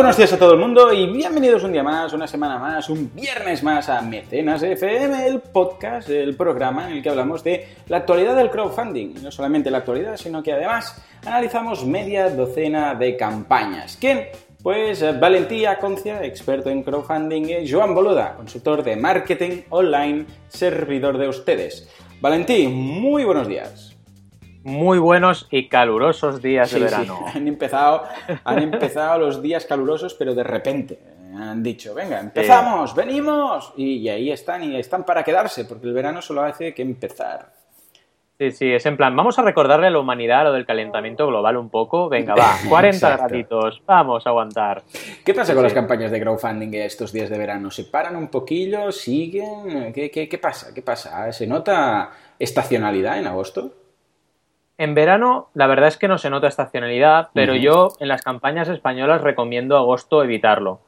Buenos días a todo el mundo y bienvenidos un día más, una semana más, un viernes más a Mecenas FM, el podcast, el programa en el que hablamos de la actualidad del crowdfunding. No solamente la actualidad, sino que además analizamos media docena de campañas. ¿Quién? Pues eh, Valentía Concia, experto en crowdfunding, y Joan Boluda, consultor de marketing online, servidor de ustedes. Valentí, muy buenos días muy buenos y calurosos días de verano. Sí. Han, empezado, han empezado los días calurosos, pero de repente han dicho, venga, empezamos, venimos. Y, ahí están, y están para quedarse, porque el verano solo hace que empezar. Sí, sí, es en plan, vamos a recordarle a la humanidad lo del calentamiento global un poco. Venga, va, 40 graditos, vamos a aguantar. ¿Qué pasa con las campañas de crowdfunding estos días de verano? ¿Se paran un poquillo? ¿Siguen? ¿Qué, qué, qué pasa? ¿Qué pasa? ¿Se nota estacionalidad en agosto? En verano, la verdad es que no se nota estacionalidad, pero yo en las campañas españolas recomiendo agosto evitarlo,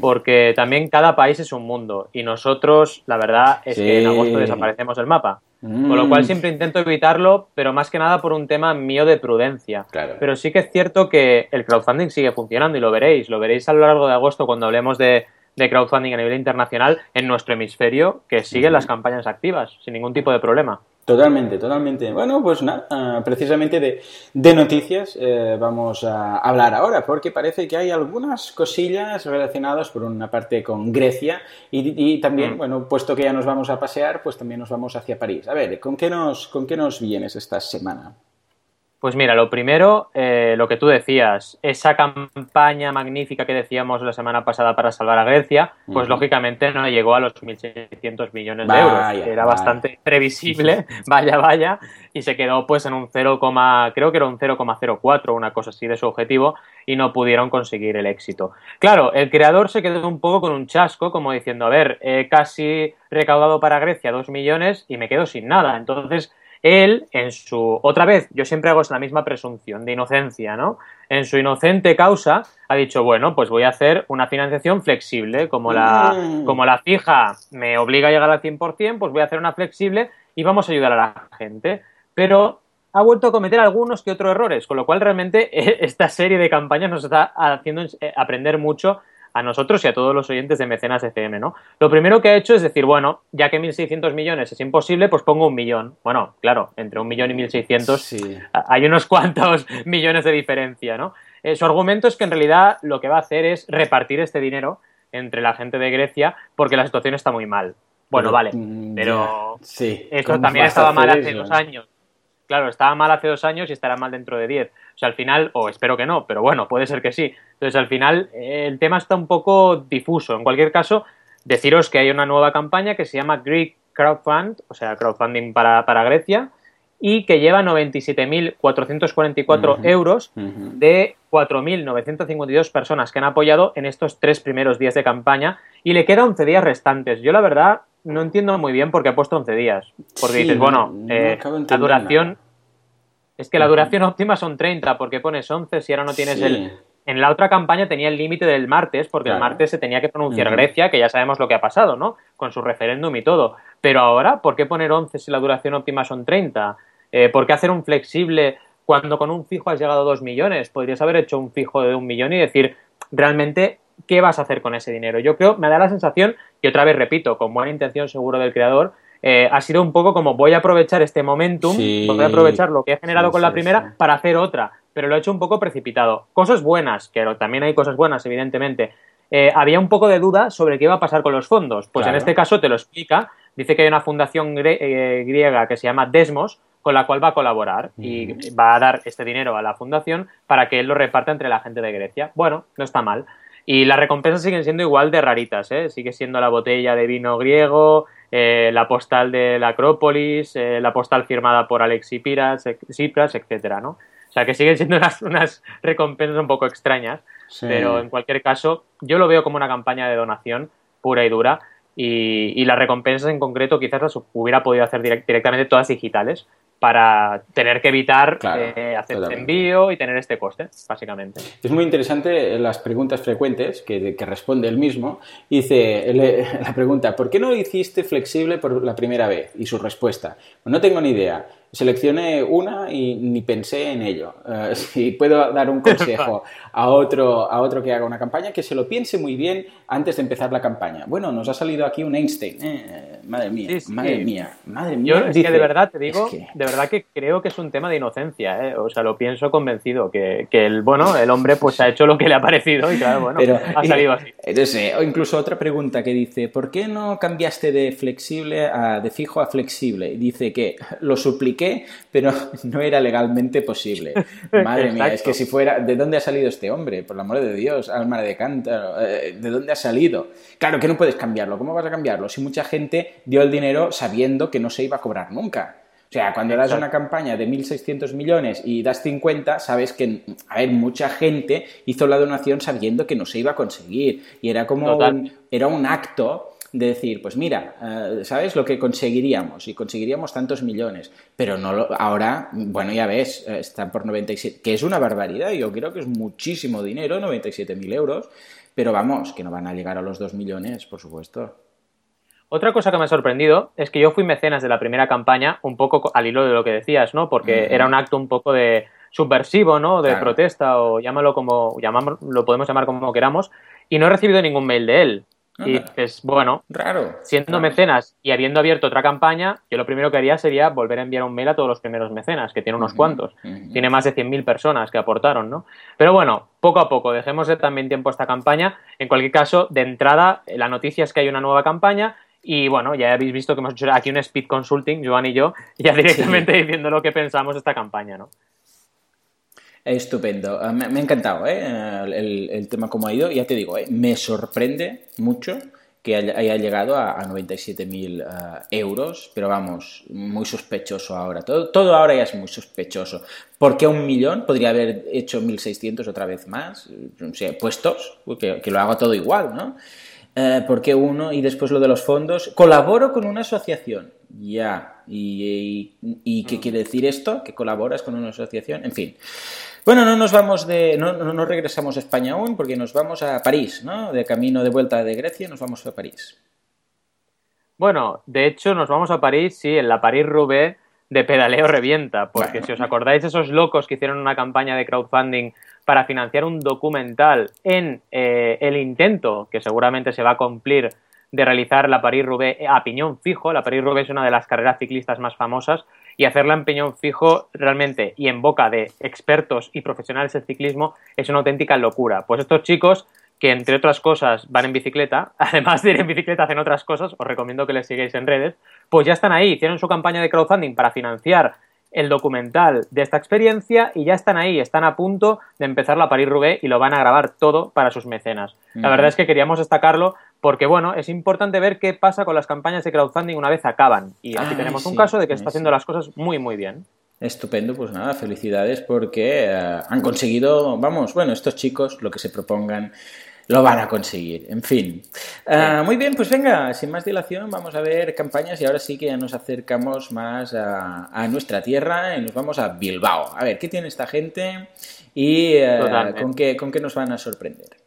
porque también cada país es un mundo y nosotros, la verdad es que en agosto desaparecemos del mapa. Con lo cual mm. siempre intento evitarlo, pero más que nada por un tema mío de prudencia. Pero sí que es cierto que el crowdfunding sigue funcionando y lo veréis. Lo veréis a lo largo de agosto cuando hablemos de, crowdfunding a nivel internacional en nuestro hemisferio, que siguen las campañas activas sin ningún tipo de problema. Totalmente, totalmente. Bueno, pues nada, ah, precisamente de, noticias eh, vamos a hablar ahora, porque parece que hay algunas cosillas relacionadas por una parte con Grecia y, también, mm. bueno, puesto que ya nos vamos a pasear, pues también nos vamos hacia París. A ver, ¿con qué nos, con qué nos vienes esta semana? Pues mira, lo primero, eh, lo que tú decías, esa campaña magnífica que decíamos la semana pasada para salvar a Grecia, pues lógicamente no llegó a los 1.600 millones de euros. Era bastante previsible, vaya, vaya, y se quedó pues en un 0, creo que era un 0,04, una cosa así de su objetivo, y no pudieron conseguir el éxito. Claro, el creador se quedó un poco con un chasco, como diciendo, a ver, he casi recaudado para Grecia 2 millones y me quedo sin nada. Entonces, él, en su. Otra vez, yo siempre hago la misma presunción de inocencia, ¿no? En su inocente causa, ha dicho, bueno, pues voy a hacer una financiación flexible. Como la, mm. como la fija me obliga a llegar al 100%, pues voy a hacer una flexible y vamos a ayudar a la gente. Pero ha vuelto a cometer algunos que otros errores, con lo cual realmente esta serie de campañas nos está haciendo eh, aprender mucho a nosotros y a todos los oyentes de Mecenas FM, ¿no? Lo primero que ha hecho es decir, bueno, ya que 1.600 millones es imposible, pues pongo un millón. Bueno, claro, entre un millón y 1.600 hay unos cuantos millones de diferencia, ¿no? Eh, su argumento es que en realidad lo que va a hacer es repartir este dinero entre la gente de Grecia porque la situación está muy mal. Bueno, vale, mm, pero sí. esto también estaba mal hace dos años. Claro, estaba mal hace dos años y estará mal dentro de diez. O sea, al final, o espero que no, pero bueno, puede ser que sí. Entonces, al final, el tema está un poco difuso. En cualquier caso, deciros que hay una nueva campaña que se llama Greek Crowdfund, o sea, crowdfunding para, Grecia, y que lleva 97.444 euros de 4.952 personas que han apoyado en estos tres primeros días de campaña y le quedan 11 días restantes. Yo la verdad no entiendo muy bien por qué ha puesto 11 días. Porque dices, bueno, eh, la duración... Es que la duración óptima son 30, porque pones 11 si ahora no tienes el... En la otra campaña tenía el límite del martes, porque el martes se tenía que pronunciar Grecia, que ya sabemos lo que ha pasado, ¿no? Con su referéndum y todo. Pero ahora, ¿por qué poner 11 si la duración óptima son 30? Eh, ¿Por qué hacer un flexible cuando con un fijo has llegado a 2 millones? Podrías haber hecho un fijo de un millón y decir, realmente, ¿qué vas a hacer con ese dinero? Yo creo, me da la sensación, y otra vez repito, con buena intención seguro del creador, eh, ha sido un poco como voy a aprovechar este momentum, voy a aprovechar lo que he generado con la primera para hacer otra, pero lo he hecho un poco precipitado. Cosas buenas, que también hay cosas buenas, evidentemente. Eh, había un poco de duda sobre qué iba a pasar con los fondos. Pues en este caso te lo explica. Dice que hay una fundación eh, griega que se llama Desmos, con la cual va a colaborar y va a dar este dinero a la fundación para que él lo reparta entre la gente de Grecia. Bueno, no está mal. Y las recompensas siguen siendo igual de raritas, ¿eh? Sigue siendo la botella de vino griego, eh, la postal de la Acrópolis, eh, la postal firmada por Alexi Piras, Cipras, etcétera, ¿no? O sea que siguen siendo unas, recompensas un poco extrañas, pero en cualquier caso yo lo veo como una campaña de donación pura y dura y, y las recompensas en concreto quizás las hubiera podido hacer directamente todas digitales, para tener que evitar eh, hacer este envío y tener este coste, básicamente. Es muy interesante las preguntas frecuentes que, responde él mismo. Dice la pregunta, ¿por qué no lo hiciste flexible por la primera vez? Y su respuesta, pues no tengo ni idea. Seleccioné una y ni pensé en ello. Eh, si puedo dar un consejo a otro, a otro que haga una campaña, que se lo piense muy bien antes de empezar la campaña. Bueno, nos ha salido aquí un Einstein. Eh, madre mía, madre mía, madre mía. Yo es que de verdad te digo, de verdad que creo que es un tema de inocencia. ¿eh? O sea, lo pienso convencido que, que, el, bueno, el hombre pues ha hecho lo que le ha parecido y claro, bueno, ha salido así. o incluso otra pregunta que dice, ¿por qué no cambiaste de flexible a, de fijo a flexible? Dice que lo pero no era legalmente posible. Madre mía, es que si fuera, ¿de dónde ha salido este hombre? Por el amor de Dios, alma de cántaro, eh, ¿de dónde ha salido? Claro que no puedes cambiarlo, ¿cómo vas a cambiarlo? Si mucha gente dio el dinero sabiendo que no se iba a cobrar nunca. O sea, cuando das una campaña de 1.600 millones y das 50, sabes que, a ver, mucha gente hizo la donación sabiendo que no se iba a conseguir. Y era como era un acto de decir, pues mira, eh, ¿sabes lo que conseguiríamos? Y conseguiríamos tantos millones, pero no lo, ahora, bueno, ya ves, eh, está por 97, que es una barbaridad, yo creo que es muchísimo dinero, 97.000 euros, pero vamos, que no van a llegar a los 2 millones, por supuesto. Otra cosa que me ha sorprendido es que yo fui mecenas de la primera campaña, un poco al hilo de lo que decías, ¿no? Porque era un acto un poco de subversivo, ¿no? De protesta, o llámalo como, llamamos, lo podemos llamar como queramos, y no he recibido ningún mail de él. Y dices, bueno, raro, siendo mecenas y habiendo abierto otra campaña, yo lo primero que haría sería volver a enviar un mail a todos los primeros mecenas, que tiene unos cuantos. Tiene más de 100.000 personas que aportaron, ¿no? Pero bueno, poco a poco, dejemos de también tiempo a esta campaña. En cualquier caso, de entrada, la noticia es que hay una nueva campaña y bueno, ya habéis visto que hemos hecho aquí un speed consulting, Joan y yo, ya directamente diciendo lo que pensamos de esta campaña, ¿no? Estupendo. Ah, me, ha encantado ¿eh? el, tema como ha ido. Ya te digo, ¿eh? me sorprende mucho que haya, llegado a, 97.000 ah, euros, pero vamos, muy sospechoso ahora. Todo, todo ahora ya es muy sospechoso. ¿Por qué un millón? Podría haber hecho 1.600 otra vez más, o sea, puestos, que, que lo haga todo igual, ¿no? Eh, ¿Por qué uno? Y después lo de los fondos. Colaboro con una asociación. Ya. ¿Y, y qué mm. quiere decir esto? ¿Que colaboras con una asociación? En fin. Bueno, no nos vamos de, no, no, regresamos a España aún porque nos vamos a París, ¿no? De camino de vuelta de Grecia nos vamos a París. Bueno, de hecho nos vamos a París, sí, en la París-Roubaix de pedaleo revienta, porque si os acordáis esos locos que hicieron una campaña de crowdfunding para financiar un documental en eh, el intento, que seguramente se va a cumplir, de realizar la París-Roubaix a piñón fijo, la París-Roubaix es una de las carreras ciclistas más famosas, y hacerla en peñón fijo realmente y en boca de expertos y profesionales del ciclismo es una auténtica locura. Pues estos chicos que entre otras cosas van en bicicleta, además de ir en bicicleta hacen otras cosas, os recomiendo que les sigáis en redes, pues ya están ahí, hicieron su campaña de crowdfunding para financiar el documental de esta experiencia y ya están ahí, están a punto de empezar la París-Roubaix y lo van a grabar todo para sus mecenas. La verdad es que queríamos destacarlo porque, bueno, es importante ver qué pasa con las campañas de crowdfunding una vez acaban. Y aquí tenemos un caso de que está haciendo las cosas muy, muy bien. Estupendo, pues nada, felicidades porque eh, han conseguido, vamos, bueno, estos chicos lo que se propongan lo van a conseguir. En fin. Ah, muy bien, pues venga, sin más dilación, vamos a ver campañas y ahora sí que ya nos acercamos más a, nuestra tierra y nos vamos a Bilbao. A ver, ¿qué tiene esta gente y eh, ¿con, qué, con qué nos van a sorprender?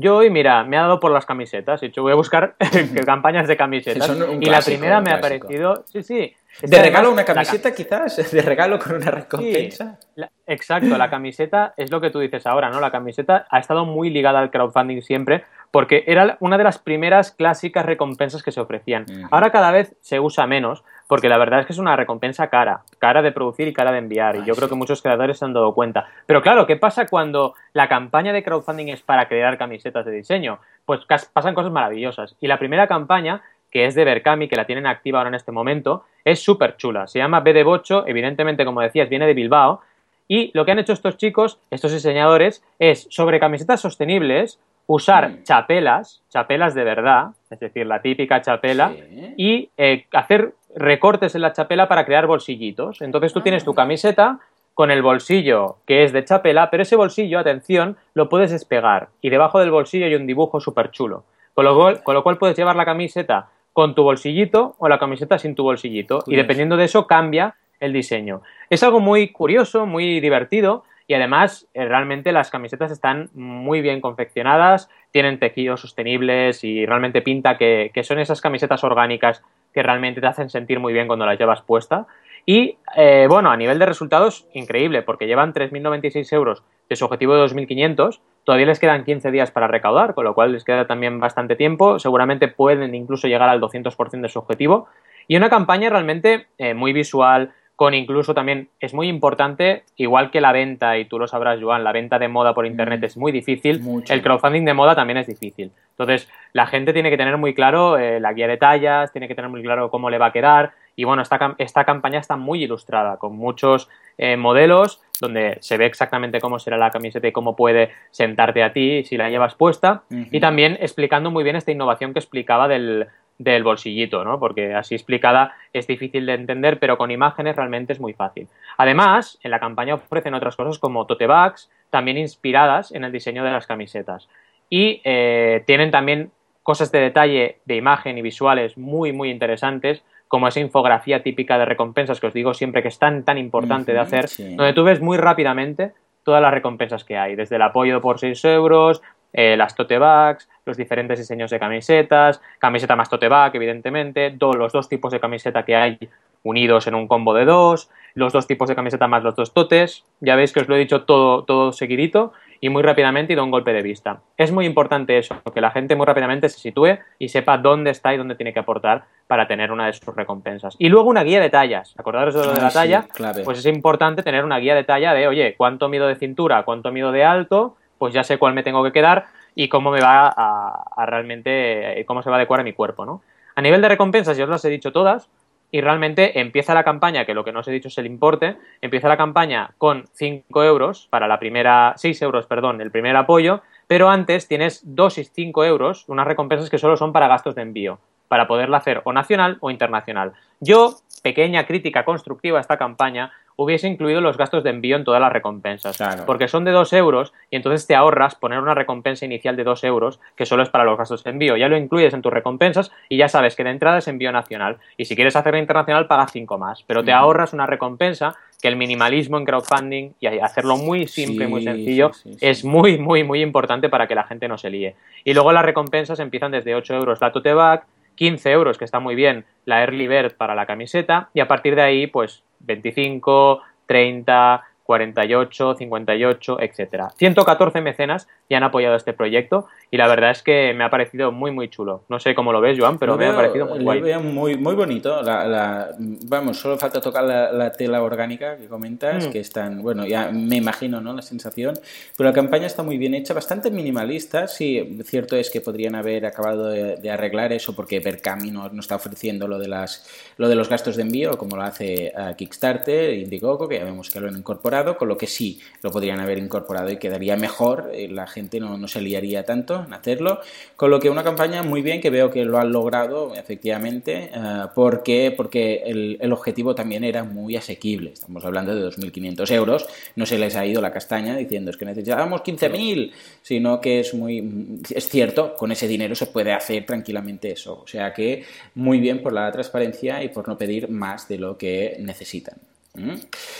Yo hoy, mira, me ha dado por las camisetas. He dicho, voy a buscar campañas de camisetas. y la primera me ha parecido. Sí, sí. ¿De regalo una camiseta, quizás? ¿De regalo con una recompensa? exacto, la camiseta es lo que tú dices ahora, ¿no? La camiseta ha estado muy ligada al crowdfunding siempre, porque era una de las primeras clásicas recompensas que se ofrecían. Ahora cada vez se usa menos, porque la verdad es que es una recompensa cara, cara de producir y cara de enviar, y yo creo que muchos creadores se han dado cuenta. Pero claro, ¿qué pasa cuando la campaña de crowdfunding es para crear camisetas de diseño? Pues pasan cosas maravillosas. Y la primera campaña que es de Berkami, que la tienen activa ahora en este momento, es súper chula. Se llama B de Bocho, evidentemente, como decías, viene de Bilbao. Y lo que han hecho estos chicos, estos diseñadores, es sobre camisetas sostenibles, usar chapelas, chapelas de verdad, es decir, la típica chapela, y eh, hacer recortes en la chapela para crear bolsillitos. Entonces tú tienes tu ah. camiseta con el bolsillo que es de chapela, pero ese bolsillo, atención, lo puedes despegar. Y debajo del bolsillo hay un dibujo súper chulo. Con lo, con lo cual puedes llevar la camiseta con tu bolsillito o la camiseta sin tu bolsillito. Y dependiendo de eso cambia el diseño. Es algo muy curioso, muy divertido y además eh, realmente las camisetas están muy bien confeccionadas, tienen tejidos sostenibles y realmente pinta que, son esas camisetas orgánicas que realmente te hacen sentir muy bien cuando las llevas puesta. Y eh, bueno, a nivel de resultados, increíble, porque llevan 3.096 euros de su objetivo de 2.500. Todavía les quedan 15 días para recaudar, con lo cual les queda también bastante tiempo. Seguramente pueden incluso llegar al 200% de su objetivo. Y una campaña realmente eh, muy visual, con incluso también es muy importante, igual que la venta, y tú lo sabrás, Joan, la venta de moda por internet mm. es muy difícil, el crowdfunding de moda también es difícil. Entonces, la gente tiene que tener muy claro eh, la guía de tallas, tiene que tener muy claro cómo le va a quedar, y bueno, esta, esta campaña está muy ilustrada, con muchos eh, modelos donde se ve exactamente cómo será la camiseta y cómo puede sentarte a ti si la llevas puesta, y también explicando muy bien esta innovación que explicaba del, del bolsillito, ¿no? Porque así explicada es difícil de entender, pero con imágenes realmente es muy fácil. Además, en la campaña ofrecen otras cosas como tote bags, también inspiradas en el diseño de las camisetas. Y eh, tienen también cosas de detalle de imagen y visuales muy, muy interesantes, como esa infografía típica de recompensas que os digo siempre que es tan, tan importante de hacer, donde tú ves muy rápidamente todas las recompensas que hay, desde el apoyo por 6 euros, eh, las tote bags, los diferentes diseños de camisetas, camiseta más tote bag, evidentemente, los dos tipos de camiseta que hay unidos en un combo de dos, los dos tipos de camiseta más los dos totes. Ya veis que os lo he dicho todo, todo seguidito y muy rápidamente y da un golpe de vista. Es muy importante eso, que la gente muy rápidamente se sitúe y sepa dónde está y dónde tiene que aportar para tener una de sus recompensas. Y luego una guía de tallas. Acordaros de lo de la ah, talla, pues es importante tener una guía de talla de, oye, cuánto mido de cintura, cuánto mido de alto, pues ya sé cuál me tengo que quedar y cómo me va a, realmente, eh, cómo se va a adecuar a mi cuerpo, ¿no? A nivel de recompensas, ya os las he dicho todas, y realmente empieza la campaña, que lo que no os he dicho es el importe, empieza la campaña con 5 euros para la primera, 6 euros, perdón, el primer apoyo, pero antes tienes 2 y 5 euros, unas recompensas que solo son para gastos de envío, para poderla hacer o nacional o internacional. Yo, pequeña crítica constructiva a esta campaña, hubiese incluido los gastos de envío en todas las recompensas. Porque son de 2 euros y entonces te ahorras poner una recompensa inicial de 2 euros que solo es para los gastos de envío. Ya lo incluyes en tus recompensas y ya sabes que de entrada es envío nacional. Y si quieres hacerlo internacional, pagas 5 más. Pero te ahorras una recompensa que el minimalismo en crowdfunding y hacerlo muy simple, muy sencillo, es muy, muy, muy importante para que la gente no se líe. Y luego las recompensas empiezan desde 8 euros la tote bag, 15 euros, que está muy bien, la Early Bird para la camiseta, y a partir de ahí, pues 25, 30, 48, 58, etcétera. 114 mecenas ya han apoyado este proyecto y la verdad es que me ha parecido muy muy chulo. No sé cómo lo ves, Joan, pero me ha parecido muy guay. Veo muy, muy bonito. La, vamos, solo falta tocar la, tela orgánica que comentas, mm. que están, bueno, ya me imagino, ¿no? La sensación. Pero la campaña está muy bien hecha, bastante minimalista. Sí, cierto es que podrían haber acabado de, arreglar eso porque Berkami no, no, está ofreciendo lo de, las, lo de los gastos de envío como lo hace Kickstarter, Indiegogo, que ya vemos que lo han incorporado con lo que sí lo podrían haber incorporado y quedaría mejor, eh, la gente no, no, se liaría tanto en hacerlo, con lo que una campaña muy bien que veo que lo han logrado efectivamente, eh, porque, porque el, el, objetivo también era muy asequible, estamos hablando de 2.500 euros, no se les ha ido la castaña diciendo es que necesitábamos 15.000, sino que es muy, es cierto, con ese dinero se puede hacer tranquilamente eso, o sea que muy bien por la transparencia y por no pedir más de lo que necesitan.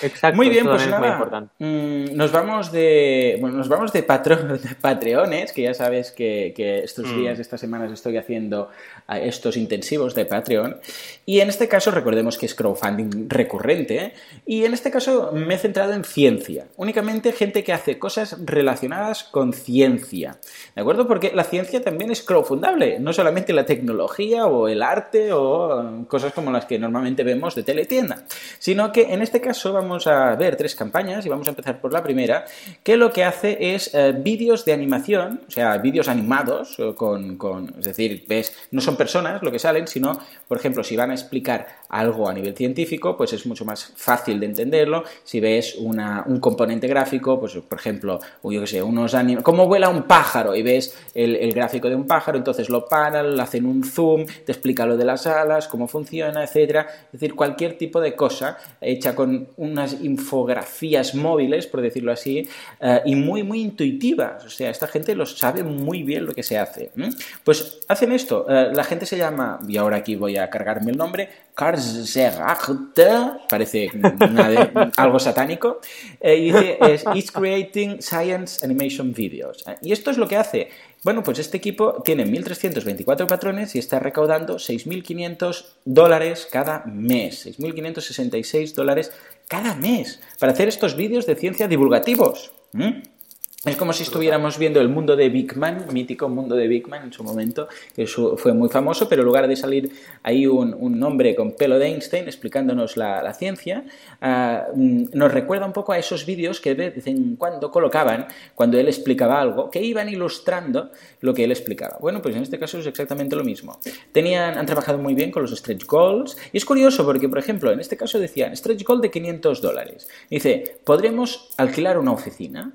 Exacto, muy bien, pues nada, mm, nos vamos de bueno, nos vamos de, de Patreones, que ya sabes que, estos mm. días, estas semanas estoy haciendo estos intensivos de Patreon. Y en este caso, recordemos que es crowdfunding recurrente. Y en este caso me he centrado en ciencia. Únicamente gente que hace cosas relacionadas con ciencia. ¿De acuerdo? Porque la ciencia también es crowdfundable. No solamente la tecnología o el arte o cosas como las que normalmente vemos de teletienda. Sino que en este caso vamos a ver tres campañas y vamos a empezar por la primera, que lo que hace es eh, vídeos de animación, o sea, vídeos animados con, con, es decir, ves, no son personas lo que salen, sino, por ejemplo, si van a explicar algo a nivel científico, pues es mucho más fácil de entenderlo. Si ves un componente gráfico, pues por ejemplo, yo qué sé, unos cómo vuela un pájaro y ves el, gráfico de un pájaro, entonces lo paran, hacen un zoom, te explica lo de las alas, cómo funciona, etcétera. Es decir, cualquier tipo de cosa hecha con unas infografías móviles, por decirlo así, eh, y muy, muy intuitivas. O sea, esta gente lo sabe muy bien lo que se hace. Pues hacen esto. Eh, la gente se llama, y ahora aquí voy a cargarme el nombre, parece algo satánico, eh, y dice, es It's Creating Science Animation Videos. Y esto es lo que hace. Bueno, pues este equipo tiene 1.324 patrones y está recaudando 6.500 dólares cada mes. 6.566 dólares cada mes para hacer estos vídeos de ciencia divulgativos. Es como si estuviéramos viendo el mundo de Big Man, mítico mundo de Big Man en su momento, que fue muy famoso, pero en lugar de salir ahí un, hombre con pelo de Einstein explicándonos la, ciencia, ah, mm, nos recuerda un poco a esos vídeos que de vez en cuando colocaban cuando él explicaba algo, que iban ilustrando lo que él explicaba. Bueno, pues en este caso es exactamente lo mismo. Tenían, han trabajado muy bien con los stretch goals, y es curioso porque, por ejemplo, en este caso decían stretch goal de 500 dólares. Dice, ¿podremos alquilar una oficina?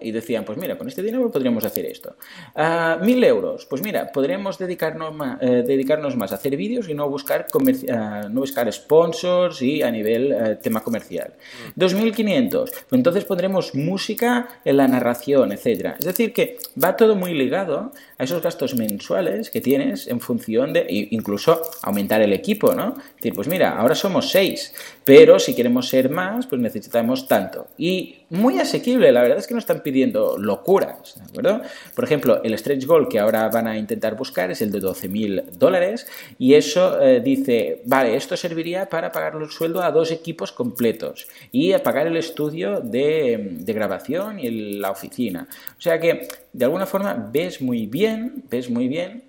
Y decían, pues mira, con este dinero podríamos hacer esto. Uh, mil euros, pues mira, podríamos dedicarnos más, eh, dedicarnos más a hacer vídeos y no buscar, uh, no buscar sponsors y a nivel uh, tema comercial. 2.500, pues entonces pondremos música en la narración, etcétera. Es decir, que va todo muy ligado a esos gastos mensuales que tienes en función de, incluso aumentar el equipo, ¿no? Es decir, pues mira, ahora somos seis, pero si queremos ser más, pues necesitamos tanto. Y muy asequible, la verdad es que no están pidiendo locuras, ¿de acuerdo? Por ejemplo, el stretch goal que ahora van a intentar buscar es el de 12.000 dólares y eso eh, dice, vale, esto serviría para pagar el sueldo a dos equipos completos y a pagar el estudio de, de grabación y la oficina. O sea que, de alguna forma, ves muy bien, ves muy bien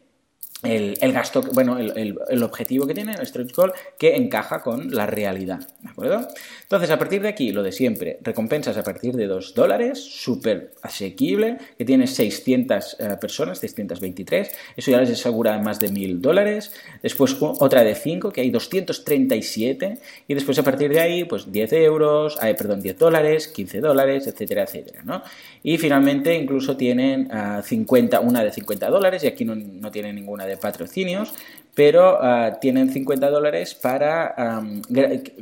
el, gasto, bueno, el, objetivo que tiene el stretch goal que encaja con la realidad, ¿de acuerdo? Entonces, a partir de aquí, lo de siempre, recompensas a partir de 2 dólares, súper asequible, que tiene 600 eh, personas, 623, eso ya les asegura más de 1000 dólares, después otra de 5, que hay 237, y después a partir de ahí, pues 10 euros, hay, perdón, 10 dólares, 15 dólares, etcétera, etcétera, ¿no? Y finalmente incluso tienen 50, ah, una de 50 dólares, y aquí no, no tiene ninguna de patrocinios, pero ah, tienen 50 dólares para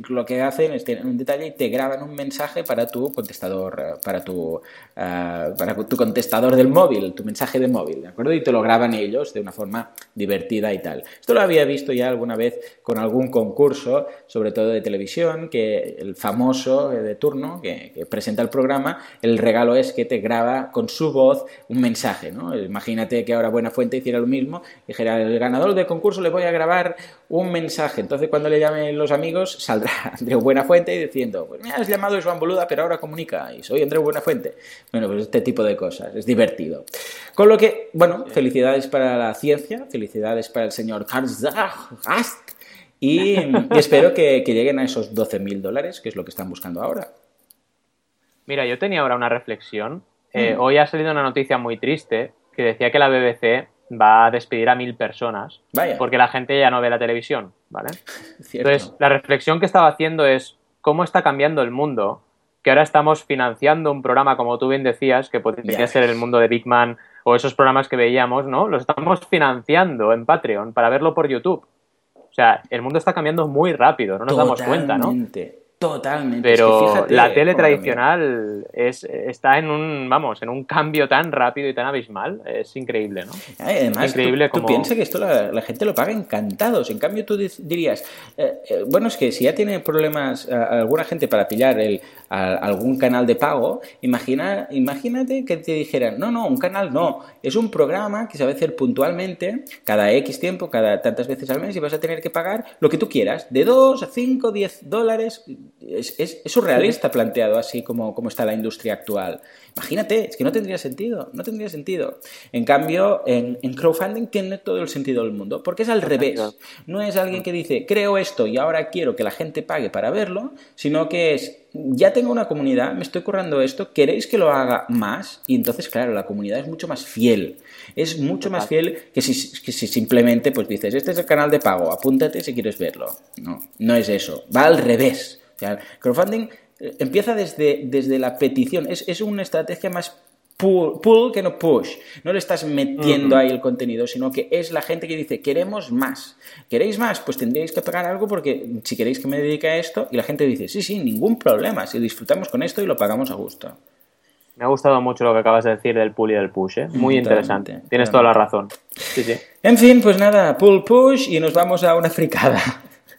lo que hacen es tienen un detalle y te graban un mensaje para tu contestador ah, para tu ah, para tu contestador del móvil tu mensaje de móvil de acuerdo y te lo graban ellos de una forma divertida y tal esto lo había visto ya alguna vez con algún concurso sobre todo de televisión que el famoso eh, de turno que, que presenta el programa el regalo es que te graba con su voz un mensaje ¿no? imagínate que ahora Buena Fuente hiciera lo mismo y dijera el ganador del concurso le voy a grabar un mensaje. Entonces, cuando le llamen los amigos, saldrá Andreu Buenafuente diciendo, pues me has llamado Joan Boluda, pero ahora comunica y soy Andreu Buenafuente. Bueno, pues este tipo de cosas, es divertido. Con lo que, bueno, felicidades para la ciencia, felicidades para el señor Karl Gast y, espero que, lleguen a esos 12.000 dólares, que es lo que están buscando ahora. Mira, yo tenía ahora una reflexión. Eh, mm. Hoy ha salido una noticia muy triste que decía que la BBC va a despedir a mil personas porque la gente ya no ve la televisión, ¿vale? Entonces, la reflexión que estaba haciendo es cómo está cambiando el mundo, que ahora estamos financiando un programa, como tú bien decías, que podría ser el mundo de Big Man o esos programas que veíamos, ¿no? Los estamos financiando en Patreon para verlo por YouTube. O sea, el mundo está cambiando muy rápido, no nos damos cuenta, ¿no? Totalmente. Pero la tele tradicional es, está en un, vamos, en un cambio tan rápido y tan abismal. Es increíble, ¿no? Además, increíble tú, piensas que esto la, gente lo paga encantados. En cambio, tú dirías, eh, eh, bueno, es que si ya tiene problemas eh, alguna gente para pillar el, algún canal de pago, imagina, imagínate que te dijeran, no, no, un canal no, es un programa que se va a hacer puntualmente, cada X tiempo, cada tantas veces al mes, y vas a tener que pagar lo que tú quieras, de 2 a 5, 10 dólares es, surrealista planteado así como, como, está la industria actual. Imagínate, es que no tendría sentido, no tendría sentido. En cambio, en, crowdfunding tiene todo el sentido del mundo, porque es al revés. No es alguien que dice, creo esto y ahora quiero que la gente pague para verlo, sino que es, ya tengo una comunidad, me estoy currando esto, ¿queréis que lo haga más? Y entonces, claro, la comunidad es mucho más fiel. Es mucho más fiel que si, que si simplemente pues dices, este es el canal de pago, apúntate si quieres verlo. No, no es eso. Va al revés. Crowdfunding eh, empieza desde, desde la petición, es, es una estrategia más pull, que no push. No le estás metiendo ahí el contenido, sino que es la gente que dice, queremos más. ¿Queréis más? Pues tendréis que pagar algo porque si queréis que me dedique a esto, y la gente dice, sí, sí, ningún problema, si disfrutamos con esto y lo pagamos a gusto. Me ha gustado mucho lo que acabas de decir del pull y del push, ¿eh? Muy interesante. Tienes toda la razón. Sí, sí. En fin, pues nada, pull, push y nos vamos a una fricada.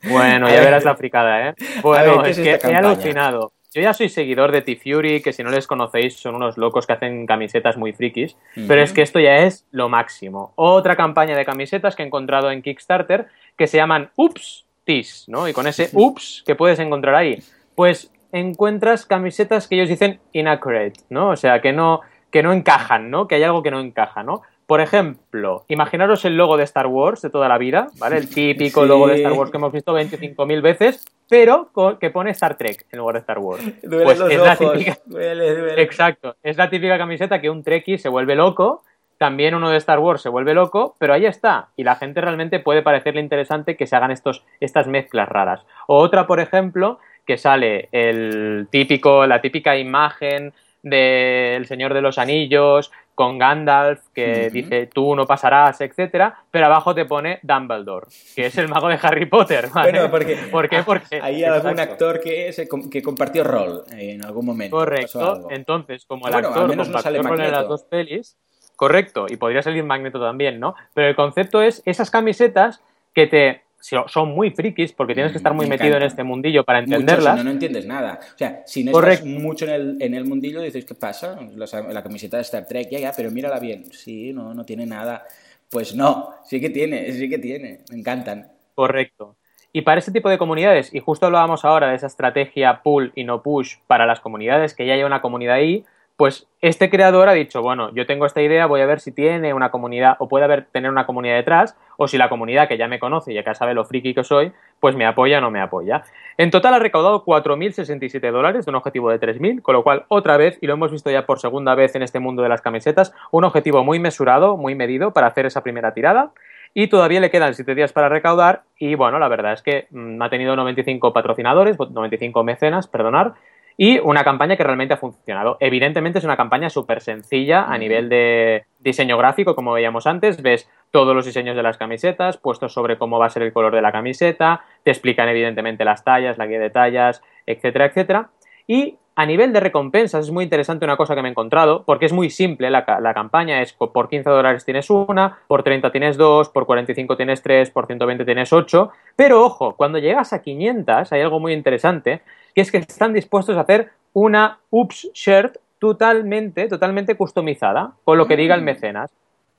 Bueno, ya verás la fricada, ¿eh? Bueno, es que he alucinado. yo ya soy seguidor de T-Fury, que si no les conocéis son unos locos que hacen camisetas muy frikis, pero es que esto ya es lo máximo. Otra campaña de camisetas que he encontrado en Kickstarter que se llaman Ups Tis, ¿no? Y con ese Ups que puedes encontrar ahí, pues encuentras camisetas que ellos dicen inaccurate, ¿no? O sea, que no, que no encajan, ¿no? Que hay algo que no encaja, ¿no? Por ejemplo, imaginaros el logo de Star Wars de toda la vida, ¿vale? El típico logo de Star Wars que hemos visto 25.000 veces, pero que pone Star Trek en lugar de Star Wars. pues es la típica... Exacto, es la típica camiseta que un Trekkie se vuelve loco, también uno de Star Wars se vuelve loco, pero ahí está. Y la gente realmente puede parecerle interesante que se hagan estos, estas mezclas raras. O otra, por ejemplo, que sale el típico, la típica imagen del Señor de los Anillos, con Gandalf, que dice tú no pasarás, etcétera, pero abajo te pone Dumbledore, que es el mago de Harry Potter. Bueno, porque, ¿Por qué? Porque hay algún actor que, que compartió rol en algún momento. Correcto, entonces, como el actor compartió rol en las dos pelis, correcto, y podría salir Magneto también, ¿no? Pero el concepto es esas camisetas que te son muy frikis porque tienes que estar muy metido en este mundillo para entenderlas. no, no entiendes nada. O sea, si no estás mucho en el, en el mundillo, dices, ¿qué pasa? La, camiseta de Star Trek, ya, ya, pero mírala bien. Sí, no, no tiene nada. Pues no, sí que tiene, sí que tiene. Me encantan. Correcto. Y para este tipo de comunidades, y justo hablábamos ahora de esa estrategia pull y no push para las comunidades, que ya hay una comunidad ahí, pues este creador ha dicho, bueno, yo tengo esta idea, voy a ver si tiene una comunidad o puede haber tener una comunidad detrás, o si la comunidad que ya me conoce y ya sabe lo friki que soy, pues me apoya o no me apoya. En total ha recaudado 4.067 dólares de un objetivo de 3.000, con lo cual otra vez, y lo hemos visto ya por segunda vez en este mundo de las camisetas, un objetivo muy mesurado, muy medido para hacer esa primera tirada. Y todavía le quedan 7 días para recaudar y bueno, la verdad es que mm, ha tenido 95 patrocinadores, 95 mecenas, perdonar, y una campaña que realmente ha funcionado. Evidentemente es una campaña súper sencilla a nivel de diseño gráfico, como veíamos antes, ves todos los diseños de las camisetas puestos sobre cómo va a ser el color de la camiseta, te explican evidentemente las tallas, la guía de tallas, etcétera, etcétera. Y a nivel de recompensas es muy interesante una cosa que me he encontrado, porque es muy simple la, la, campaña, es por 15 dólares tienes una, por 30 tienes dos, por 45 tienes tres, por 120 tienes ocho, pero ojo, cuando llegas a 500 hay algo muy interesante, que es que están dispuestos a hacer una Ups Shirt totalmente, totalmente customizada, con lo que diga el mecenas.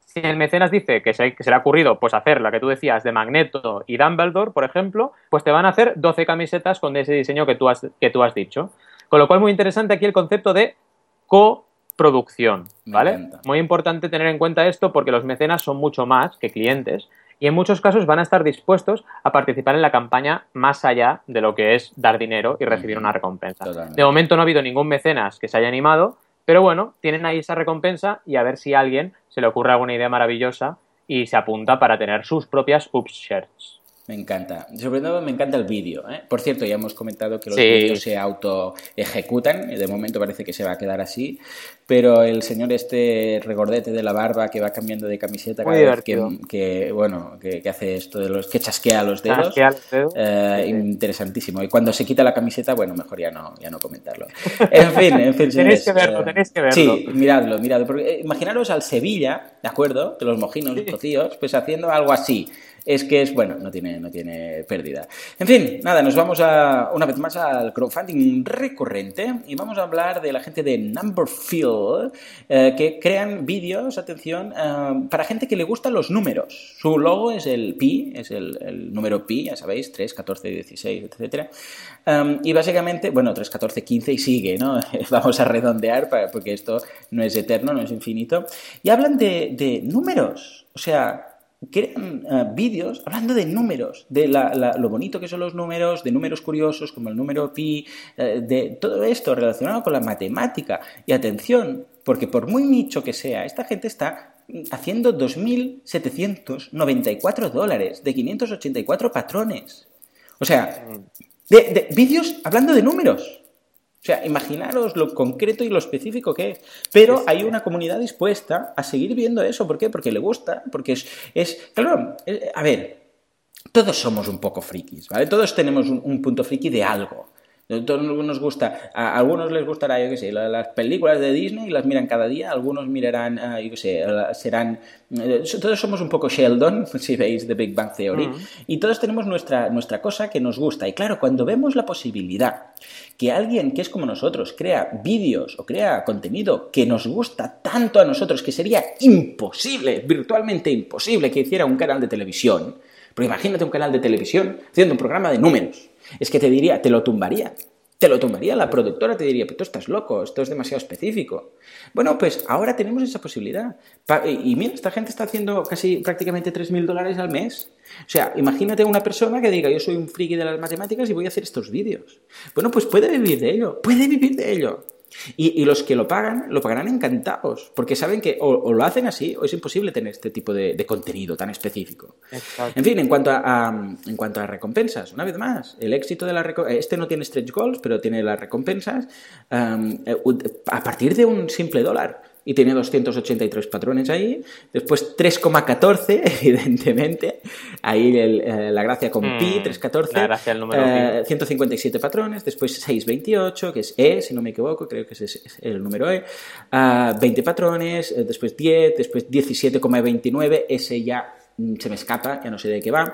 Si el mecenas dice que se, le ha ocurrido pues hacer la que tú decías de Magneto y Dumbledore, por ejemplo, pues te van a hacer 12 camisetas con ese diseño que tú has, que tú has dicho. Con lo cual, muy interesante aquí el concepto de coproducción, ¿vale? Muy importante tener en cuenta esto porque los mecenas son mucho más que clientes y en muchos casos van a estar dispuestos a participar en la campaña más allá de lo que es dar dinero y recibir una recompensa. De momento no ha habido ningún mecenas que se haya animado, pero bueno, tienen ahí esa recompensa y a ver si a alguien se le ocurre alguna idea maravillosa y se apunta para tener sus propias Ups Shirts. Me encanta. Sobre todo me encanta el vídeo. ¿eh? Por cierto, ya hemos comentado que los vídeos se auto-ejecutan. De momento parece que se va a quedar así. Pero el señor este regordete de la barba que va cambiando de camiseta cada vez que, bueno, que, hace esto de los... que chasquea los dedos. Eh, interesantísimo. Y cuando se quita la camiseta, bueno, mejor ya no, ya no comentarlo. En fin, en fin. tenéis que verlo, tenéis que verlo. Sí, miradlo, miradlo. Porque, eh, imaginaros al Sevilla, ¿de acuerdo? De los mojinos, los cocidos, pues haciendo algo así es que es, bueno, no tiene, no tiene pérdida. En fin, nada, nos vamos a, una vez más al crowdfunding recurrente y vamos a hablar de la gente de Numberfield eh, que crean vídeos, atención, eh, para gente que le gustan los números. Su logo es el pi, es el, número pi, ya sabéis, 3, 14, 16, etc. y básicamente, bueno, 3, 14, 15 y sigue, ¿no? vamos a redondear porque esto no es eterno, no es infinito. Y hablan de números, o sea crean eh, vídeos hablando de números, de lo bonito que son los números, de números curiosos como el número pi, eh, de todo esto relacionado con la matemática. Y atención, porque por muy nicho que sea, esta gente está haciendo 2.794 dólares de 584 patrones. O sea, de vídeos hablando de números. O sea, imaginaros lo concreto y lo específico que es. Pero hay una comunidad dispuesta a seguir viendo eso. ¿Por qué? Porque le gusta, porque es, es claro, eh, a ver, todos somos un poco frikis, ¿vale? Todos tenemos un, punto friki de algo. A todos nos gusta, a algunos les gustará, yo qué sé, las películas de Disney las miran cada día, algunos mirarán, ah, yo qué sé, serán, eh, todos somos un poco Sheldon, si veis The Big Bang Theory, y todos tenemos nuestra, nuestra cosa que nos gusta. Y claro, cuando vemos la posibilidad que alguien que es como nosotros crea vídeos o crea contenido que nos gusta tanto a nosotros que sería imposible, virtualmente imposible que hiciera un canal de televisión, pero imagínate un canal de televisión haciendo un programa de números es que te diría, te lo tumbaría. Te lo tumbaría la productora, te diría, pero tú estás loco, esto es demasiado específico. Bueno, pues ahora tenemos esa posibilidad. y mira, esta gente está haciendo casi prácticamente 3.000 dólares al mes. O sea, imagínate una persona que diga, yo soy un friki de las matemáticas y voy a hacer estos vídeos. Bueno, pues puede vivir de ello, puede vivir de ello. Y, los que lo pagan, lo pagarán encantados, porque saben que o, lo hacen así o es imposible tener este tipo de, contenido tan específico. En fin, en cuanto, a, en cuanto a recompensas, una vez más, el éxito de la este no tiene stretch goals, pero tiene las recompensas eh, a partir de un simple dólar y tiene 283 patrones ahí. Después 3,14, evidentemente. Ahí eh, la gracia con pi, 3,14. La gracia el número 157 eh, patrones. Después 628, que es E, si no me equivoco, creo que es, el número E. 20 ah, patrones, eh, después 10, después 17,29, ese ya mm, se me escapa, ya no sé de qué va.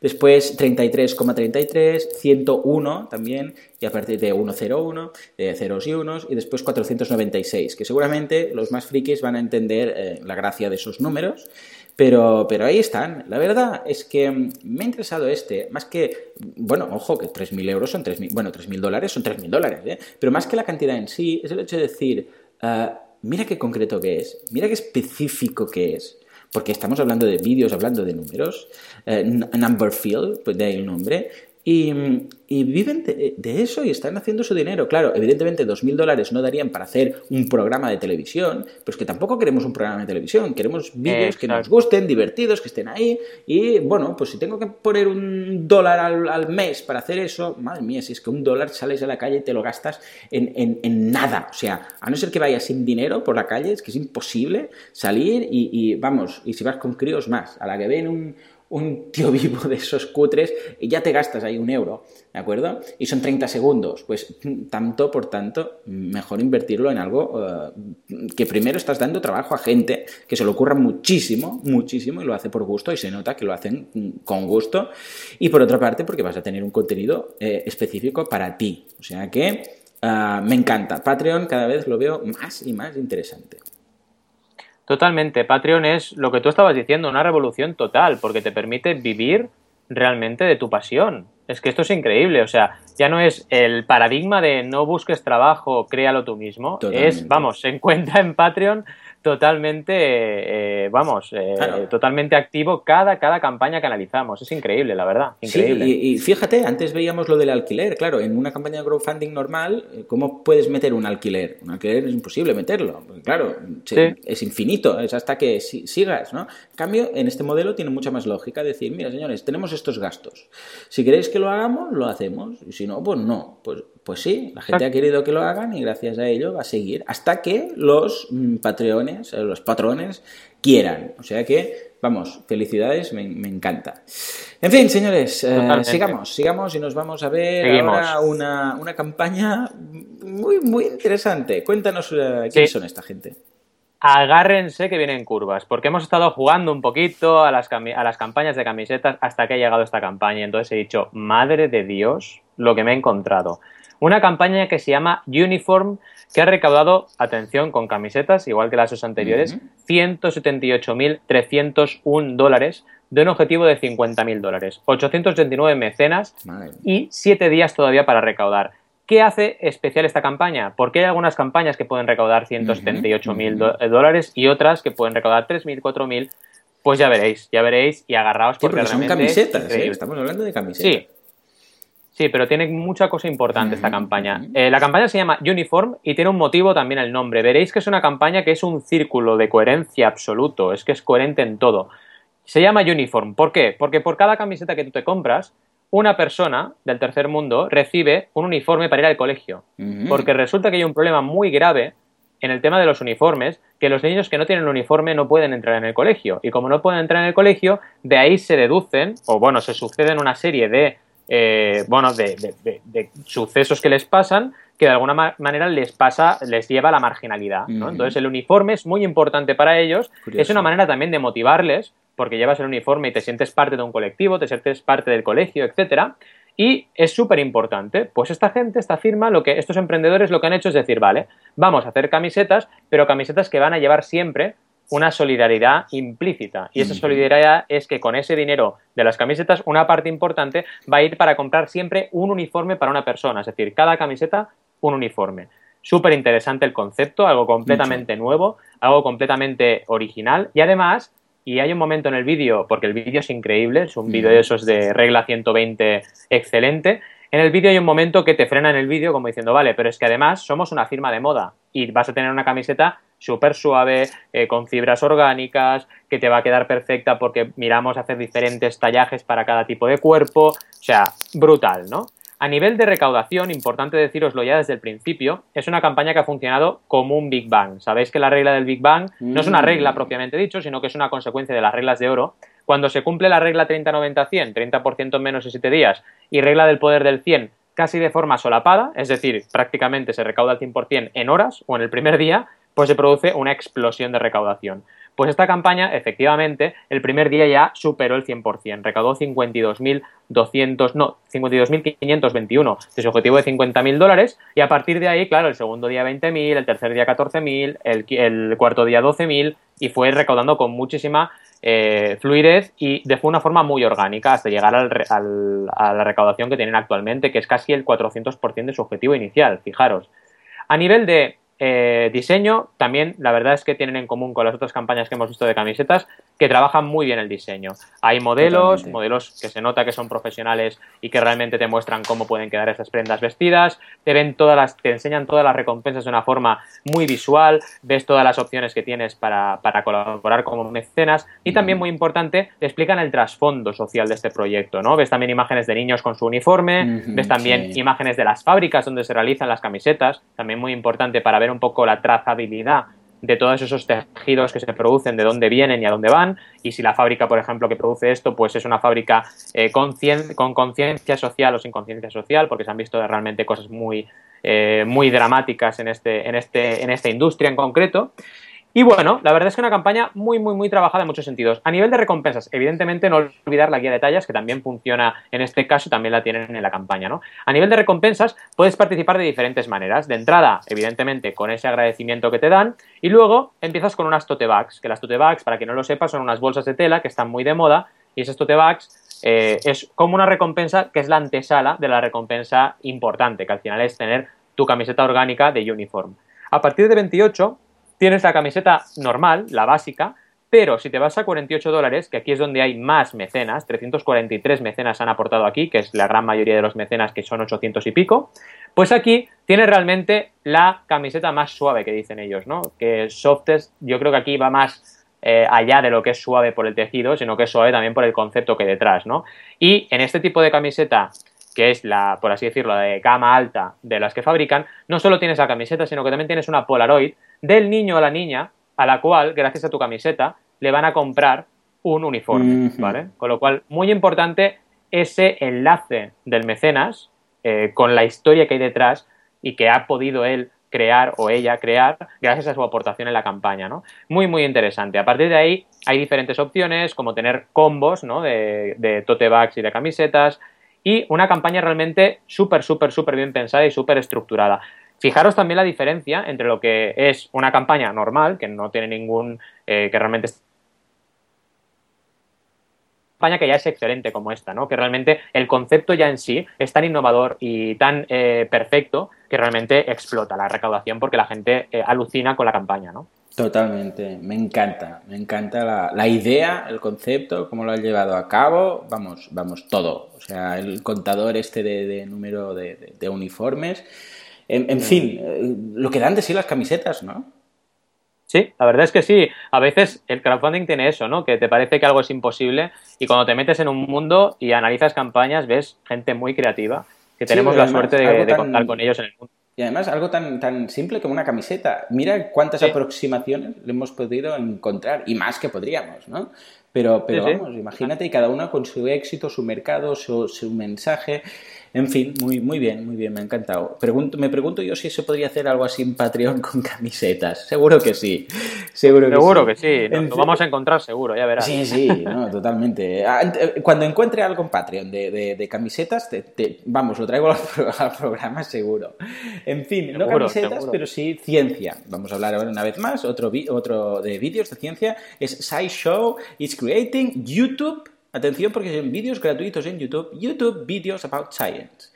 Después 33,33, 101 también, y a partir de 101, de ceros y unos, y después 496, que seguramente los más frikis van a entender eh, la gracia de esos números. Pero, pero ahí están. La verdad es que mm, me ha interesado este, más que, bueno, ojo, que 3.000 euros son 3.000, bueno, 3.000 dólares son 3.000 dólares, ¿eh? pero más que la cantidad en sí, es el hecho de decir, ah, mira qué concreto que es, mira qué específico que es porque estamos hablando de vídeos, hablando de números, eh, number field, pues de ahí el nombre, y, viven de, eso y están haciendo su dinero. Claro, evidentemente 2.000 dólares no darían para hacer un programa de televisión, pero es que tampoco queremos un programa de televisión, queremos vídeos que nos gusten, divertidos, que estén ahí. Y bueno, pues si tengo que poner un dólar al, mes para hacer eso, madre mía, si es que un dólar sales a la calle y te lo gastas en, nada. O sea, a no ser que vayas sin dinero por la calle, es que es imposible salir y, y vamos, y si vas con críos más, a la que ven un un tío vivo de esos cutres y ya te gastas ahí un euro, ¿de acuerdo? Y son 30 segundos, pues tanto por tanto, mejor invertirlo en algo eh, que primero estás dando trabajo a gente que se lo ocurra muchísimo, muchísimo y lo hace por gusto y se nota que lo hacen con gusto y por otra parte porque vas a tener un contenido eh, específico para ti, o sea que eh, me encanta, Patreon cada vez lo veo más y más interesante. Totalmente. Patreon es lo que tú estabas diciendo, una revolución total, porque te permite vivir realmente de tu pasión. Es que esto es increíble, o sea, ya no es el paradigma de no busques trabajo, créalo tú mismo. Es, vamos, se encuentra en Patreon totalmente, eh, vamos, eh, totalmente activo cada, cada campaña que analizamos. Es increíble, la verdad. Increíble. y, fíjate, antes veíamos lo del alquiler. Claro, en una campaña de crowdfunding normal, eh, ¿cómo puedes meter un alquiler? Un alquiler es imposible meterlo. claro, es infinito, es hasta que sigas, ¿no? En cambio, en este modelo tiene mucha más lógica decir, mira, señores, tenemos estos gastos. Si queréis que lo hagamos, lo hacemos. Y si no, pues no. Pues pues sí, la gente ha querido que lo hagan y gracias a ello va a seguir hasta que los mm, patreones, eh, los patrones quieran. O sea que, vamos, felicidades, me, encanta. En fin, señores, eh, sigamos, sigamos y nos vamos a ver ahora una, campaña muy, muy interesante. Cuéntanos eh, quiénes son esta gente agárrense que vienen curvas, porque hemos estado jugando un poquito a las, a las campañas de camisetas hasta que ha llegado esta campaña. Entonces he dicho, madre de Dios, lo que me he encontrado. Una campaña que se llama Uniform, que ha recaudado, atención, con camisetas, igual que las dos anteriores, 178.301 dólares de un objetivo de 50.000 dólares. 889 mecenas y 7 días todavía para recaudar. ¿Qué hace especial esta campaña? Porque hay algunas campañas que pueden recaudar 178.000 dólares y otras que pueden recaudar 3.000, 4.000. Pues ya veréis, ya veréis y agarraos porque, son camisetas, ¿eh? estamos hablando de camisetas. Sí, Sí, pero tiene mucha cosa importante esta campaña. Eh, la campaña se llama Uniform y tiene un motivo también el nombre. Veréis que es una campaña que es un círculo de coherencia absoluto, es que es coherente en todo. Se llama Uniform. ¿Por qué? Porque por cada camiseta que tú te compras, una persona del tercer mundo recibe un uniforme para ir al colegio. Porque resulta que hay un problema muy grave en el tema de los uniformes, que los niños que no tienen uniforme no pueden entrar en el colegio. Y como no pueden entrar en el colegio, de ahí se deducen, o bueno, se suceden una serie de eh, bueno, de, sucesos que les pasan que de alguna manera les pasa, les lleva a la marginalidad, ¿no? Entonces el uniforme es muy importante para ellos, es una manera también de motivarles, porque llevas el uniforme y te sientes parte de un colectivo, te sientes parte del colegio, etcétera, y es súper importante. Pues esta gente, esta firma, lo que estos emprendedores lo que han hecho es decir, vale, vamos a hacer camisetas, pero camisetas que van a llevar siempre una solidaridad implícita. Y esa solidaridad es que con ese dinero de las camisetas, una parte importante va a ir para comprar siempre un uniforme para una persona. Es decir, cada camiseta, un uniforme. Súper interesante el concepto, algo completamente nuevo, algo completamente original. Y además, y hay un momento en el vídeo, porque el vídeo es increíble, es un vídeo de esos de regla 120 excelente. En el vídeo hay un momento que te frena en el vídeo como diciendo, vale, pero es que además somos una firma de moda y vas a tener una camiseta súper suave, eh, con fibras orgánicas, que te va a quedar perfecta porque miramos hacer diferentes tallajes para cada tipo de cuerpo, o sea, brutal, ¿no? A nivel de recaudación, importante deciroslo ya desde el principio, es una campaña que ha funcionado como un Big Bang. Sabéis que la regla del Big Bang no es una regla mm. propiamente dicho, sino que es una consecuencia de las reglas de oro. Cuando se cumple la regla 30-90-100, 30%, en menos de 7 días, y regla del poder del 100, casi de forma solapada, es decir, prácticamente se recauda el 100% en horas o en el primer día, pues se produce una explosión de recaudación. Pues esta campaña, efectivamente, el primer día ya superó el 100%, recaudó 52.200, no, 52.521 de su objetivo de 50.000 dólares y a partir de ahí, claro, el segundo día 20.000, el tercer día 14.000, el, el cuarto día 12.000 y fue recaudando con muchísima eh, fluidez y de una forma muy orgánica hasta llegar a la recaudación que tienen actualmente, que es casi el 400% de su objetivo inicial, fijaros. A nivel de eh, diseño, también la verdad es que tienen en común con las otras campañas que hemos visto de camisetas, que trabajan muy bien el diseño. Hay modelos, modelos que se nota que son profesionales y que realmente te muestran cómo pueden quedar esas prendas vestidas, te ven todas las, te enseñan todas las recompensas de una forma muy visual, ves todas las opciones que tienes para, colaborar como mecenas. Y también muy importante, te explican el trasfondo social de este proyecto, ¿no? Ves también imágenes de niños con su uniforme, ves también imágenes de las fábricas donde se realizan las camisetas, también muy importante para ver un poco la trazabilidad de todos esos tejidos que se producen, de dónde vienen y a dónde van, y si la fábrica, por ejemplo, que produce esto, pues es una fábrica eh, con conciencia social o sin conciencia social, porque se han visto realmente cosas muy, eh, muy dramáticas en, este, en, este, en esta industria en concreto. Y bueno, la verdad es que una campaña muy, muy, muy trabajada en muchos sentidos. A nivel de recompensas, evidentemente no olvidar la guía de tallas, que también funciona en este caso también la tienen en la campaña, ¿no? A nivel de recompensas, puedes participar de diferentes maneras. De entrada, evidentemente, con ese agradecimiento que te dan, y luego empiezas con unas tote bags, que las tote bags, para quien no lo sepa, son unas bolsas de tela que están muy de moda, y esas tote bags eh, es como una recompensa que es la antesala de la recompensa importante, que al final es tener tu camiseta orgánica de uniform. A partir de 28 Tienes la camiseta normal, la básica, pero si te vas a 48 dólares, que aquí es donde hay más mecenas, 343 mecenas han aportado aquí, que es la gran mayoría de los mecenas que son 800 y pico, pues aquí tienes realmente la camiseta más suave que dicen ellos, ¿no? Que softest, yo creo que aquí va más eh, allá de lo que es suave por el tejido, sino que es suave también por el concepto que hay detrás, ¿no? Y en este tipo de camiseta que es la, por así decirlo, de gama alta de las que fabrican, no solo tienes la camiseta, sino que también tienes una Polaroid del niño a la niña, a la cual, gracias a tu camiseta, le van a comprar un uniforme, ¿vale? Con lo cual, muy importante ese enlace del mecenas eh, con la historia que hay detrás y que ha podido él crear o ella crear gracias a su aportación en la campaña, ¿no? Muy, muy interesante. A partir de ahí hay diferentes opciones como tener combos, ¿no? De, de tote bags y de camisetas, y una campaña realmente súper, súper, súper bien pensada y súper estructurada. Fijaros también la diferencia entre lo que es una campaña normal, que no tiene ningún, eh, que realmente es campaña que ya es excelente como esta, ¿no? Que realmente el concepto ya en sí es tan innovador y tan eh, perfecto que realmente explota la recaudación porque la gente eh, alucina con la campaña, ¿no? Totalmente, me encanta, me encanta la, idea, el concepto, cómo lo has llevado a cabo, vamos, vamos, todo. O sea, el contador este de, número de, uniformes. En, fin, eh, lo que dan de sí las camisetas, ¿no? Sí, la verdad es que sí. A veces el crowdfunding tiene eso, ¿no? Que te parece que algo es imposible y cuando te metes en un mundo y analizas campañas ves gente muy creativa que tenemos la suerte de, contar con ellos en el mundo. Y además algo tan, tan simple como una camiseta. Mira cuántas aproximaciones le hemos podido encontrar y más que podríamos, ¿no? Pero, pero vamos, imagínate, y cada una con su éxito, su mercado, su, su mensaje. En fin, muy, muy bien, muy bien, me ha encantado. Pregunto, me pregunto yo si se podría hacer algo así en Patreon con camisetas. Seguro que sí. Seguro que seguro sí. que sí. Nos lo vamos a encontrar seguro, ya verás. Sí, sí, no, totalmente. Ah, cuando encuentre algo en Patreon de, de, de camisetas, te, te, vamos, lo traigo al, programa seguro. En fin, seguro, no camisetas, seguro. pero sí ciencia. Vamos a hablar ahora una vez más. Otro, otro de vídeos de ciencia es SciShow is creating YouTube Atención porque son vídeos gratuitos en YouTube, YouTube Videos About Science.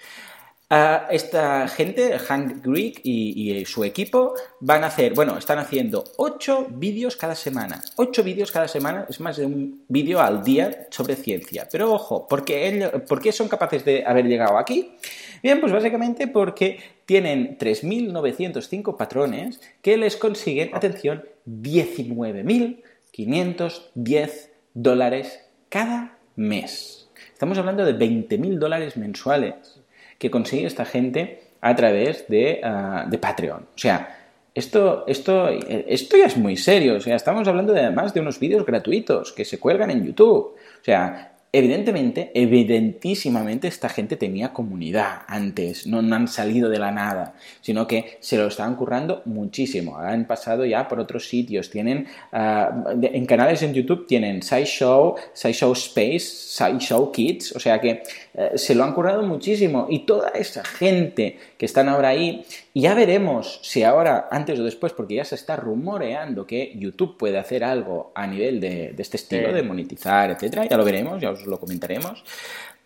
Uh, esta gente, Hank Greek y, y, su equipo, van a hacer, bueno, están haciendo 8 vídeos cada semana. 8 vídeos cada semana es más de un vídeo al día sobre ciencia. Pero ojo, ¿por qué, él, ¿por qué son capaces de haber llegado aquí? Bien, pues básicamente porque tienen 3.905 patrones que les consiguen, atención, 19.510 dólares cada mes. Estamos hablando de 20.000 dólares mensuales que consigue esta gente a través de, uh, de Patreon. O sea, esto, esto, esto ya es muy serio. O sea, estamos hablando de, además de unos vídeos gratuitos que se cuelgan en YouTube. O sea, evidentemente, evidentísimamente esta gente tenía comunidad antes, no, han salido de la nada, sino que se lo estaban currando muchísimo. Han pasado ya por otros sitios, tienen de, en canales en YouTube tienen SciShow, SciShow Space, SciShow Kids, o sea que uh, se lo han currado muchísimo y toda esa gente que están ahora ahí, ya veremos si ahora, antes o después, porque ya se está rumoreando que YouTube puede hacer algo a nivel de, de este estilo, de monetizar, etcétera, ya lo veremos, ya os lo comentaremos.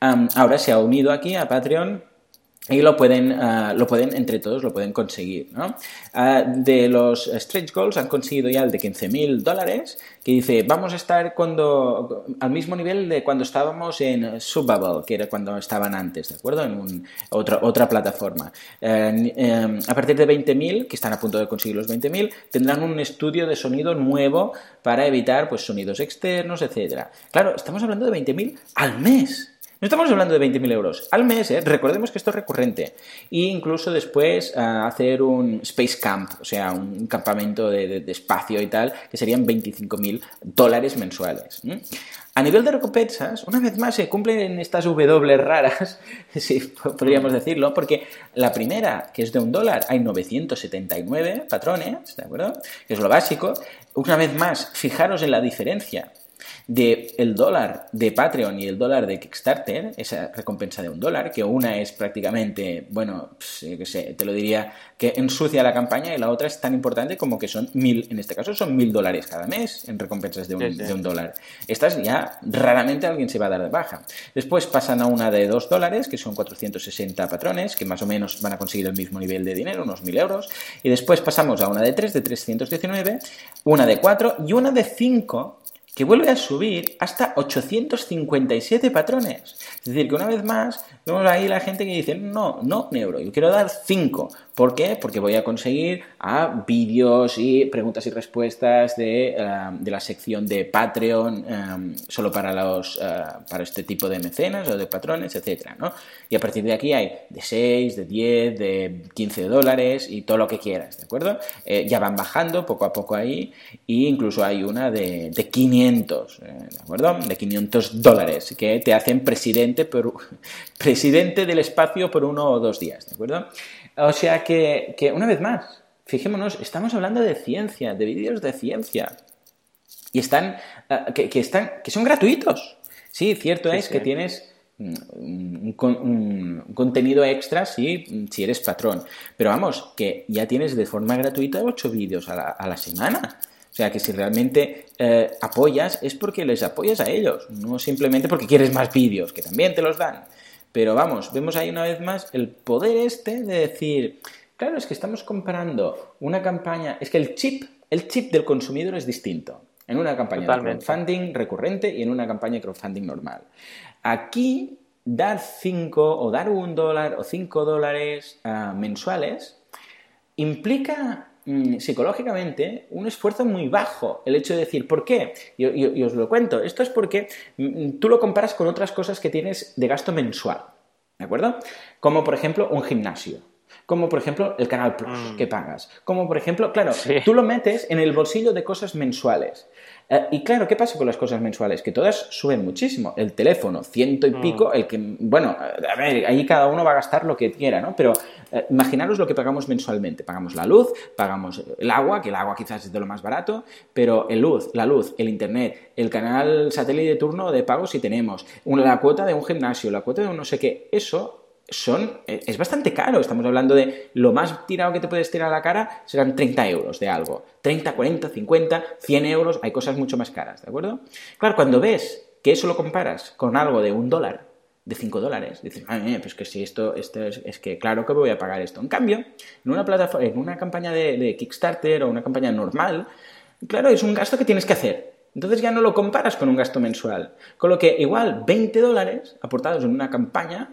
Um, ahora se ha unido aquí a Patreon y lo pueden, uh, lo pueden, entre todos, lo pueden conseguir. ¿no? Uh, de los stretch goals han conseguido ya el de 15.000 dólares, que dice, vamos a estar cuando, al mismo nivel de cuando estábamos en Subbable, que era cuando estaban antes, ¿de acuerdo? En un, otra, otra plataforma. Uh, a partir de 20.000, que están a punto de conseguir los 20.000, tendrán un estudio de sonido nuevo para evitar pues, sonidos externos, etc. Claro, estamos hablando de 20.000 al mes. No estamos hablando de 20.000 euros al mes, ¿eh? recordemos que esto es recurrente. E incluso después uh, hacer un Space Camp, o sea, un campamento de, de, de espacio y tal, que serían 25.000 dólares mensuales. ¿eh? A nivel de recompensas, una vez más se cumplen estas W raras, si podríamos decirlo, porque la primera, que es de un dólar, hay 979 patrones, ¿de acuerdo? Que es lo básico. Una vez más, fijaros en la diferencia de el dólar de Patreon y el dólar de Kickstarter, esa recompensa de un dólar, que una es prácticamente, bueno, pues, que sé, te lo diría, que ensucia la campaña y la otra es tan importante como que son mil, en este caso son mil dólares cada mes en recompensas de un, sí, sí. de un dólar. Estas ya raramente alguien se va a dar de baja. Después pasan a una de dos dólares, que son 460 patrones, que más o menos van a conseguir el mismo nivel de dinero, unos mil euros. Y después pasamos a una de tres, de 319, una de cuatro y una de cinco que vuelve a subir hasta 857 patrones. Es decir, que una vez más vemos ahí la gente que dice, no, no un euro, yo quiero dar 5. ¿Por qué? Porque voy a conseguir vídeos y preguntas y respuestas de, uh, de la sección de Patreon um, solo para, los, uh, para este tipo de mecenas o de patrones, etc. ¿no? Y a partir de aquí hay de 6, de 10, de 15 dólares y todo lo que quieras, ¿de acuerdo? Eh, ya van bajando poco a poco ahí e incluso hay una de, de 500, ¿de acuerdo? De 500 dólares que te hacen presidente, por, presidente del espacio por uno o dos días, ¿de acuerdo? O sea que, que, una vez más, fijémonos, estamos hablando de ciencia, de vídeos de ciencia. Y están, uh, que, que, están, que son gratuitos. Sí, cierto sí, es sí. que tienes un, un, un, contenido extra si, si eres patrón. Pero vamos, que ya tienes de forma gratuita ocho vídeos a la, a la semana. O sea que si realmente eh, apoyas es porque les apoyas a ellos, no simplemente porque quieres más vídeos, que también te los dan. Pero vamos, vemos ahí una vez más el poder este de decir, claro, es que estamos comparando una campaña, es que el chip, el chip del consumidor es distinto. En una campaña Totalmente. de crowdfunding recurrente y en una campaña de crowdfunding normal. Aquí, dar 5 o dar un dólar o 5 dólares uh, mensuales implica mmm, psicológicamente un esfuerzo muy bajo. El hecho de decir, ¿por qué? Y, y, y os lo cuento. Esto es porque mmm, tú lo comparas con otras cosas que tienes de gasto mensual. ¿De acuerdo? Como por ejemplo un gimnasio. Como por ejemplo el Canal Plus Mm. que pagas. Como por ejemplo, claro, Sí. tú lo metes en el bolsillo de cosas mensuales. Eh, y claro, ¿qué pasa con las cosas mensuales? Que todas suben muchísimo. El teléfono, ciento y Mm. pico, el que, bueno, a ver, ahí cada uno va a gastar lo que quiera, ¿no? Pero eh, imaginaros lo que pagamos mensualmente. Pagamos la luz, pagamos el agua, que el agua quizás es de lo más barato, pero el luz, la luz, el internet, el canal satélite de turno de pago si tenemos, una- la cuota de un gimnasio, la cuota de un no sé qué, eso son, eh, es bastante caro. Estamos hablando de lo más tirado que te puedes tirar a la cara serán 30 euros de algo. 30, 40, 50, 100 euros, hay cosas mucho más caras, ¿de acuerdo? Claro, cuando ves que eso lo comparas con algo de un dólar, de 5 dólares, dices, "Madre mía, pues que si esto, esto es, es que claro que voy a pagar esto. En cambio, en una plataforma, en una campaña de, de Kickstarter o una campaña normal, claro, es un gasto que tienes que hacer. Entonces ya no lo comparas con un gasto mensual. Con lo que igual 20 dólares aportados en una campaña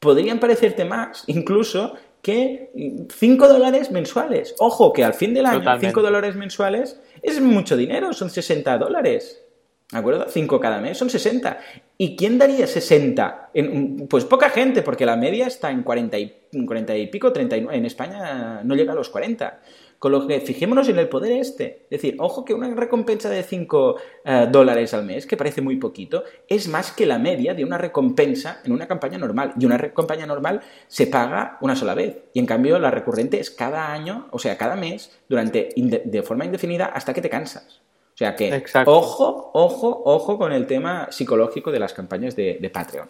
podrían parecerte más incluso que 5 dólares mensuales. Ojo, que al fin del año Totalmente. 5 dólares mensuales es mucho dinero, son 60 dólares. ¿De acuerdo? 5 cada mes son 60. ¿Y quién daría 60? En- pues poca gente, porque la media está en 40 y, en 40 y pico, 39. En España no llega a los 40. Con lo que fijémonos en el poder este. Es decir, ojo que una recompensa de 5 eh, dólares al mes, que parece muy poquito, es más que la media de una recompensa en una campaña normal. Y una campaña normal se paga una sola vez. Y en cambio la recurrente es cada año, o sea, cada mes, durante de forma indefinida hasta que te cansas. O sea que, Exacto. ojo, ojo, ojo con el tema psicológico de las campañas de, de Patreon.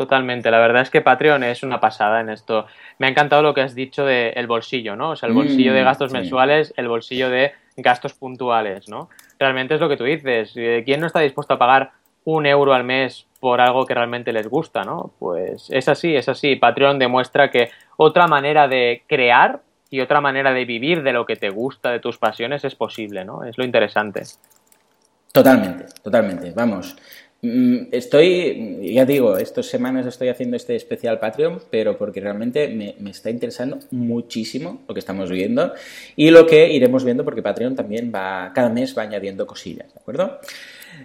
Totalmente, la verdad es que Patreon es una pasada en esto. Me ha encantado lo que has dicho del bolsillo, ¿no? O sea, el bolsillo Mm, de gastos sí. mensuales, el bolsillo de gastos puntuales, ¿no? Realmente es lo que tú dices. eh, ¿Quién no está dispuesto a pagar un euro al mes por algo que realmente les gusta, ¿no? Pues es así, es así. Patreon demuestra que otra manera de crear y otra manera de vivir de lo que te gusta, de tus pasiones, es posible, ¿no? Es lo interesante. Totalmente, totalmente. Vamos. Mm, Estoy, ya digo, estas semanas estoy haciendo este especial Patreon, pero porque realmente me, me está interesando muchísimo lo que estamos viendo y lo que iremos viendo porque Patreon también va, cada mes va añadiendo cosillas, ¿de acuerdo?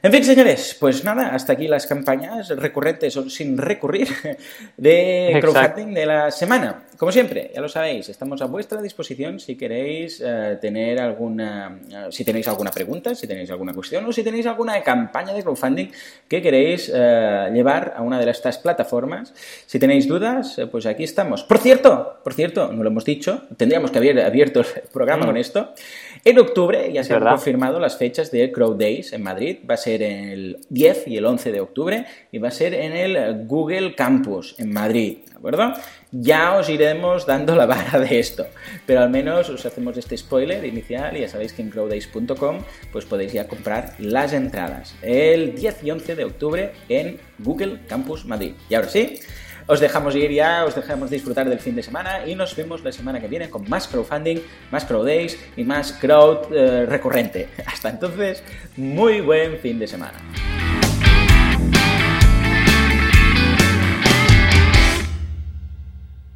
En fin, señores, pues nada, hasta aquí las campañas recurrentes o sin recurrir de crowdfunding de la semana. Como siempre, ya lo sabéis, estamos a vuestra disposición si queréis eh, tener alguna, eh, si tenéis alguna pregunta, si tenéis alguna cuestión o si tenéis alguna campaña de crowdfunding que queréis eh, llevar a una de estas plataformas. Si tenéis dudas, pues aquí estamos. Por cierto, por cierto, no lo hemos dicho, tendríamos que haber abierto el programa Mm. con esto. En octubre ya se han confirmado las fechas de Crowd Days en Madrid. Va a ser el 10 y el 11 de octubre y va a ser en el Google Campus en Madrid, ¿de acuerdo? Ya os iremos dando la vara de esto, pero al menos os hacemos este spoiler inicial y ya sabéis que en crowdays.com pues podéis ya comprar las entradas el 10 y 11 de octubre en Google Campus Madrid. Y ahora sí, os dejamos ir ya, os dejamos disfrutar del fin de semana y nos vemos la semana que viene con más crowdfunding, más crowd days y más crowd eh, recurrente. Hasta entonces, muy buen fin de semana.